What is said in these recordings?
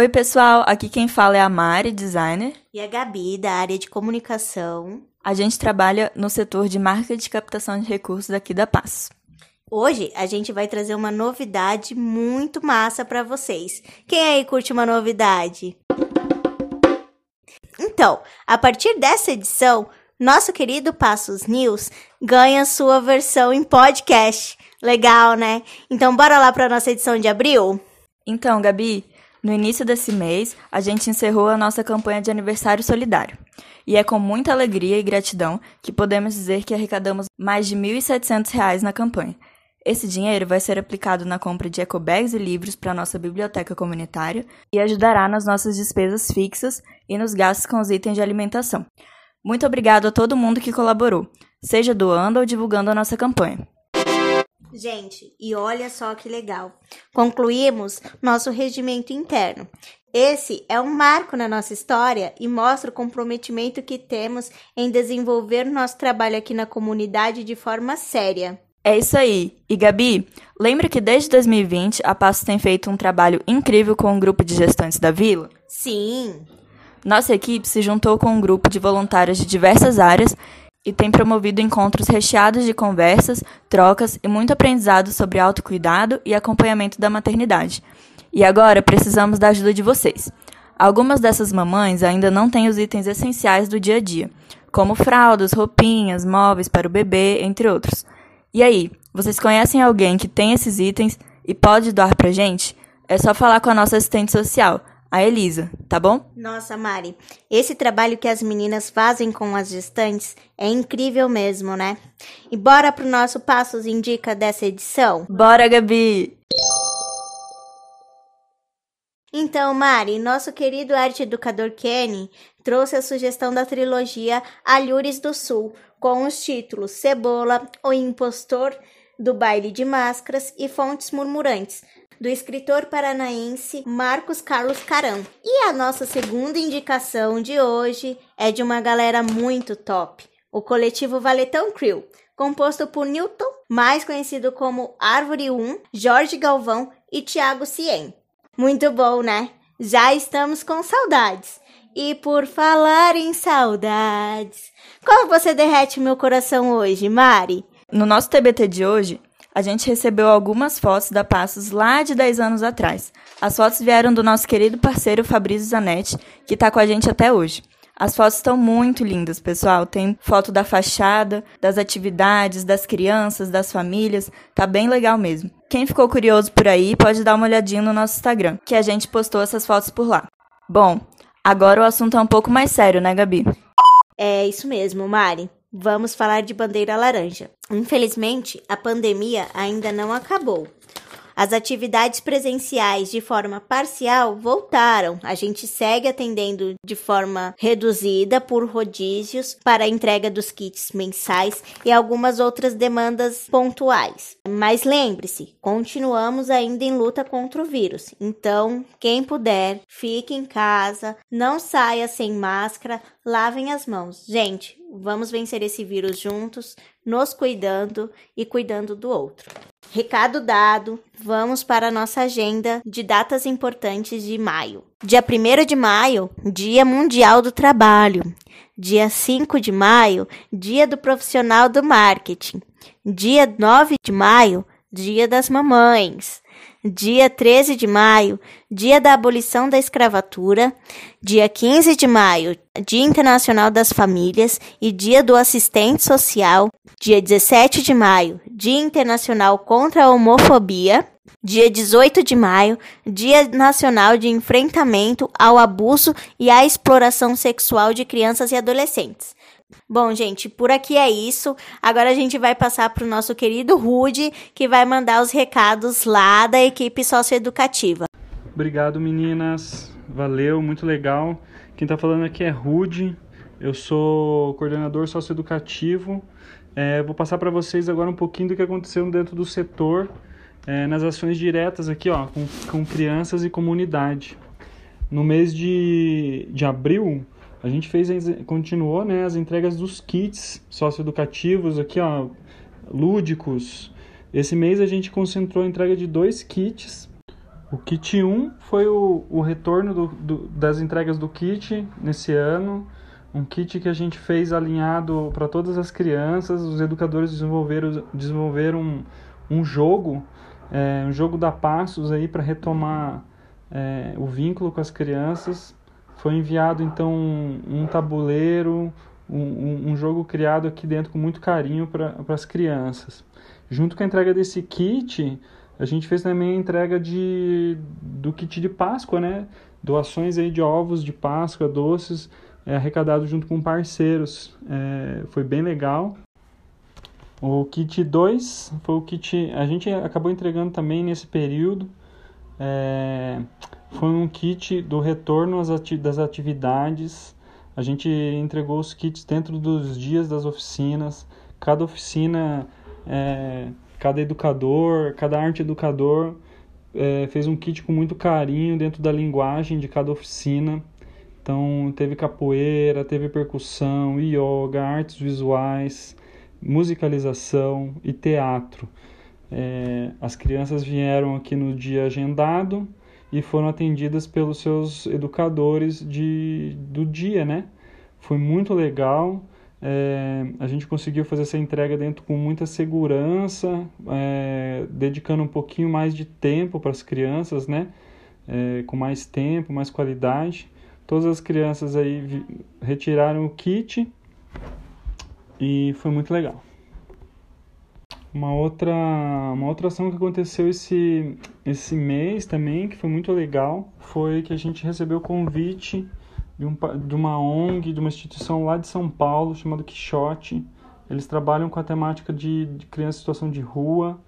Oi, pessoal, aqui quem fala é a Mari, designer. E a Gabi, da área de comunicação. A gente trabalha no setor de marca de captação de recursos aqui da Paz. Hoje a gente vai trazer uma novidade muito massa para vocês. Quem aí curte uma novidade? Então, a partir dessa edição, nosso querido Passos News ganha sua versão em podcast. Legal, né? Então, bora lá para nossa edição de abril? Então, Gabi, no início desse mês, a gente encerrou a nossa campanha de aniversário solidário. E é com muita alegria e gratidão que podemos dizer que arrecadamos mais de R$ 1.700 na campanha. Esse dinheiro vai ser aplicado na compra de ecobags e livros para nossa biblioteca comunitária e ajudará nas nossas despesas fixas e nos gastos com os itens de alimentação. Muito obrigado a todo mundo que colaborou, seja doando ou divulgando a nossa campanha. Gente, e olha só que legal. Concluímos nosso regimento interno. Esse é um marco na nossa história e mostra o comprometimento que temos em desenvolver nosso trabalho aqui na comunidade de forma séria. É isso aí. E Gabi, lembra que desde 2020 a Passo tem feito um trabalho incrível com um grupo de gestantes da vila? Sim. Nossa equipe se juntou com um grupo de voluntários de diversas áreas e tem promovido encontros recheados de conversas, trocas e muito aprendizado sobre autocuidado e acompanhamento da maternidade. E agora precisamos da ajuda de vocês. Algumas dessas mamães ainda não têm os itens essenciais do dia a dia, como fraldas, roupinhas, móveis para o bebê, entre outros. E aí, vocês conhecem alguém que tem esses itens e pode doar pra gente? É só falar com a nossa assistente social, a Elisa, tá bom? Nossa, Mari, esse trabalho que as meninas fazem com as gestantes é incrível mesmo, né? E bora pro nosso Passos Indica dessa edição? Bora, Gabi! Então, Mari, nosso querido arte educador Kenny trouxe a sugestão da trilogia Alhures do Sul, com os títulos Cebola, O Impostor, do Baile de Máscaras e Fontes Murmurantes, do escritor paranaense Marcos Carlos Caram. E a nossa segunda indicação de hoje é de uma galera muito top, o coletivo Valetão Crew, composto por Newton, mais conhecido como Árvore 1, Jorge Galvão e Tiago Cien. Muito bom, né? Já estamos com saudades. E por falar em saudades, como você derrete meu coração hoje, Mari? No nosso TBT de hoje, a gente recebeu algumas fotos da Passos lá de 10 anos atrás. As fotos vieram do nosso querido parceiro Fabrício Zanetti, que está com a gente até hoje. As fotos estão muito lindas, pessoal. Tem foto da fachada, das atividades, das crianças, das famílias. Tá bem legal mesmo. Quem ficou curioso por aí pode dar uma olhadinha no nosso Instagram, que a gente postou essas fotos por lá. Bom, agora o assunto é um pouco mais sério, né, Gabi? É isso mesmo, Mari. Vamos falar de bandeira laranja. Infelizmente, a pandemia ainda não acabou. As atividades presenciais de forma parcial voltaram. A gente segue atendendo de forma reduzida por rodízios para a entrega dos kits mensais e algumas outras demandas pontuais. Mas lembre-se, continuamos ainda em luta contra o vírus. Então, quem puder, fique em casa, não saia sem máscara, lavem as mãos. Gente, vamos vencer esse vírus juntos, nos cuidando e cuidando do outro. Recado dado, vamos para a nossa agenda de datas importantes de maio. Dia 1 de maio, Dia Mundial do Trabalho. Dia 5 de maio, Dia do Profissional do Marketing. Dia 9 de maio, Dia das Mamães. Dia 13 de maio, Dia da Abolição da Escravatura. Dia 15 de maio, Dia Internacional das Famílias e Dia do Assistente Social. Dia 17 de maio, Dia Internacional contra a Homofobia. Dia 18 de maio, Dia Nacional de Enfrentamento ao Abuso e à Exploração Sexual de Crianças e Adolescentes. Bom, gente, por aqui é isso. Agora a gente vai passar para o nosso querido Rude, que vai mandar os recados lá da equipe socioeducativa. Obrigado, meninas. Valeu, muito legal. Quem está falando aqui é Rude. Eu sou coordenador socioeducativo. É, vou passar para vocês agora um pouquinho do que aconteceu dentro do setor, é, nas ações diretas aqui, ó, com, com crianças e comunidade. No mês de, de abril, a gente fez, continuou, né, as entregas dos kits socioeducativos aqui, ó, lúdicos. Esse mês a gente concentrou a entrega de dois kits O kit 1 foi o, o retorno do, do, das entregas do kit nesse ano. Um kit que a gente fez alinhado para todas as crianças. Os educadores desenvolveram, desenvolveram um, um jogo, é, um jogo da Passos aí para retomar é, o vínculo com as crianças. Foi enviado então um, tabuleiro, um, um, jogo criado aqui dentro com muito carinho para as crianças. Junto com a entrega desse kit, a gente fez também a entrega de, do kit de Páscoa, né? Doações aí de ovos de Páscoa, doces, é, arrecadado junto com parceiros. É, foi bem legal. O kit 2 foi o kit. A gente acabou entregando também nesse período. É, foi um kit do retorno das atividades. A gente entregou os kits dentro dos dias das oficinas. Cada oficina é, cada educador, cada arte educador é, fez um kit com muito carinho dentro da linguagem de cada oficina. Então teve capoeira, teve percussão, yoga, artes visuais, musicalização e teatro. É, as crianças vieram aqui no dia agendado e foram atendidas pelos seus educadores de, do dia, né? Foi muito legal. É, a gente conseguiu fazer essa entrega dentro com muita segurança, é, dedicando um pouquinho mais de tempo para as crianças, né? É, com mais tempo, mais qualidade. Todas as crianças aí retiraram o kit e foi muito legal. Uma outra, uma outra ação que aconteceu esse, esse mês também, que foi muito legal, foi que a gente recebeu o convite de, um, de uma ONG, de uma instituição lá de São Paulo, chamada Quixote. Eles trabalham com a temática de, de criança em situação de rua.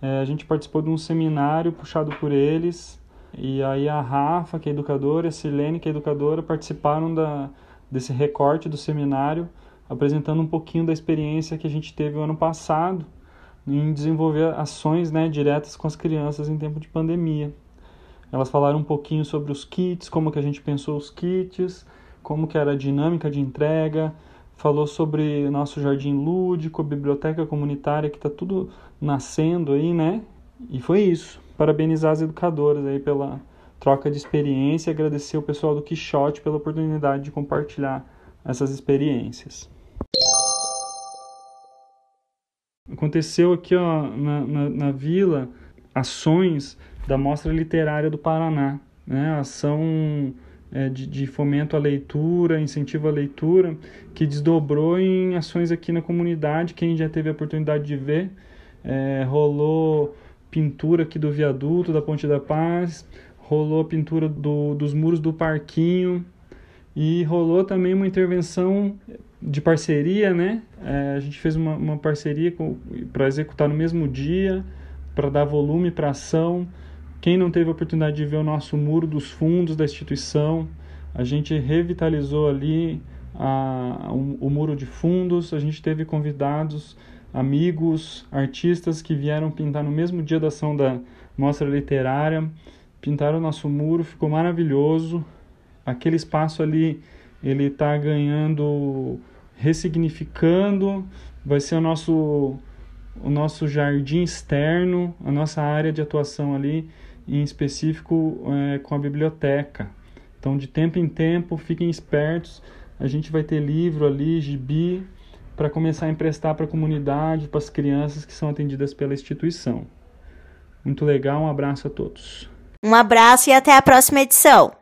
É, a gente participou de um seminário puxado por eles. E aí a Rafa, que é educadora, a Silene, que é educadora, participaram da, desse recorte do seminário, apresentando um pouquinho da experiência que a gente teve o ano passado em desenvolver ações né, diretas com as crianças em tempo de pandemia. Elas falaram um pouquinho sobre os kits, como que a gente pensou os kits, como que era a dinâmica de entrega, falou sobre nosso jardim lúdico, biblioteca comunitária, que está tudo nascendo aí, né? E foi isso. Parabenizar as educadoras aí pela troca de experiência e agradecer o pessoal do Quixote pela oportunidade de compartilhar essas experiências. Aconteceu aqui ó, na, na, na vila ações da Mostra Literária do Paraná, né? ação é, de, de, fomento à leitura, incentivo à leitura, que desdobrou em ações aqui na comunidade. Quem já teve a oportunidade de ver, é, rolou pintura aqui do viaduto da Ponte da Paz, rolou a pintura do, dos muros do parquinho e rolou também uma intervenção de parceria, né? É, a gente fez uma, uma parceria para executar no mesmo dia, para dar volume para ação. Quem não teve a oportunidade de ver o nosso muro dos fundos da instituição, a gente revitalizou ali a, o, o muro de fundos, a gente teve convidados, amigos, artistas que vieram pintar no mesmo dia da ação da mostra literária, pintaram o nosso muro, ficou maravilhoso. Aquele espaço ali, ele está ganhando, ressignificando, vai ser o nosso o nosso jardim externo, a nossa área de atuação ali, em específico é, com a biblioteca. Então, de tempo em tempo, fiquem espertos. A gente vai ter livro ali, gibi, para começar a emprestar para a comunidade, para as crianças que são atendidas pela instituição. Muito legal, um abraço a todos. Um abraço e até a próxima edição.